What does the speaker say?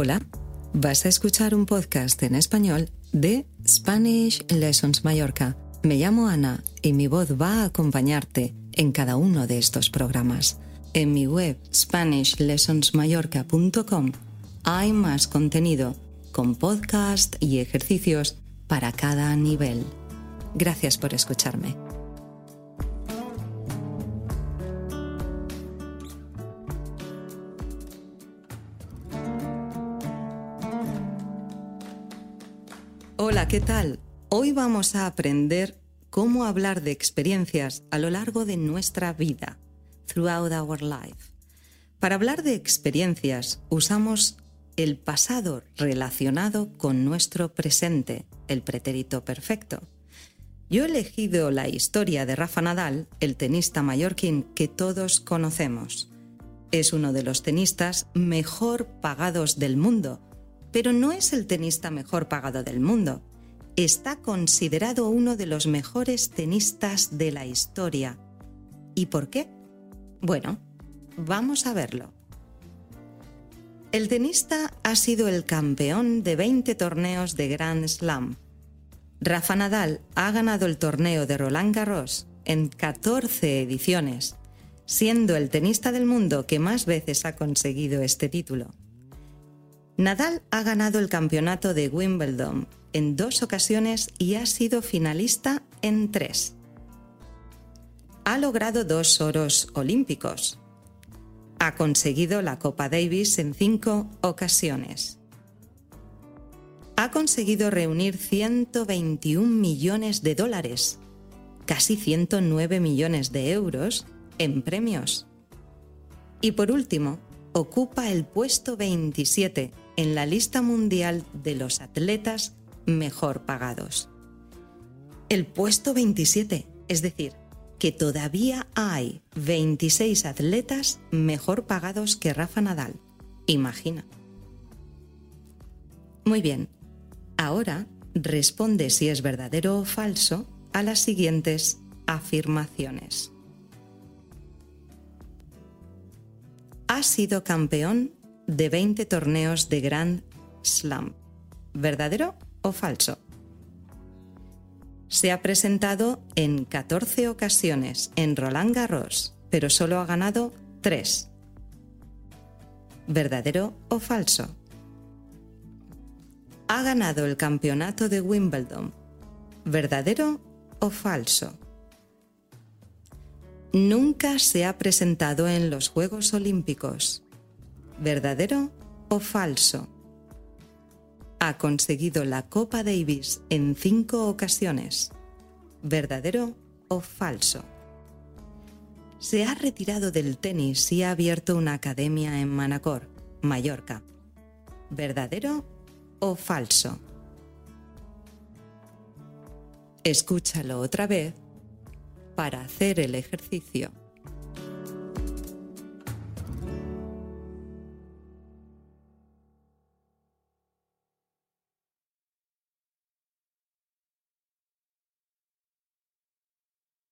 Hola, vas a escuchar un podcast en español de Spanish Lessons Mallorca. Me llamo Ana y mi voz va a acompañarte en cada uno de estos programas. En mi web SpanishLessonsMallorca.com hay más contenido con podcast y ejercicios para cada nivel. Gracias por escucharme. Hola, ¿qué tal? Hoy vamos a aprender cómo hablar de experiencias a lo largo de nuestra vida, throughout our life. Para hablar de experiencias usamos el pasado relacionado con nuestro presente, el pretérito perfecto. Yo he elegido la historia de Rafa Nadal, el tenista mallorquín que todos conocemos. Es uno de los tenistas mejor pagados del mundo, pero no es el tenista mejor pagado del mundo. Está considerado uno de los mejores tenistas de la historia. ¿Y por qué? Bueno, vamos a verlo. El tenista ha sido el campeón de 20 torneos de Grand Slam. Rafa Nadal ha ganado el torneo de Roland Garros en 14 ediciones, siendo el tenista del mundo que más veces ha conseguido este título. Nadal ha ganado el campeonato de Wimbledon en dos ocasiones y ha sido finalista en tres. Ha logrado dos oros olímpicos. Ha conseguido la Copa Davis en cinco ocasiones. Ha conseguido reunir 121 millones de dólares, casi 109 millones de euros, en premios. Y por último, ocupa el puesto 27 en la lista mundial de los atletas mejor pagados. El puesto 27, es decir, que todavía hay 26 atletas mejor pagados que Rafa Nadal. Imagina. Muy bien, ahora responde si es verdadero o falso a las siguientes afirmaciones. Ha sido campeón de 20 torneos de Grand Slam. ¿Verdadero o falso? Se ha presentado en 14 ocasiones en Roland Garros, pero solo ha ganado 3. ¿Verdadero o falso? Ha ganado el campeonato de Wimbledon. ¿Verdadero o falso? Nunca se ha presentado en los Juegos Olímpicos. ¿Verdadero o falso? Ha conseguido la Copa Davis en cinco ocasiones. ¿Verdadero o falso? Se ha retirado del tenis y ha abierto una academia en Manacor, Mallorca. ¿Verdadero o falso? Escúchalo otra vez para hacer el ejercicio.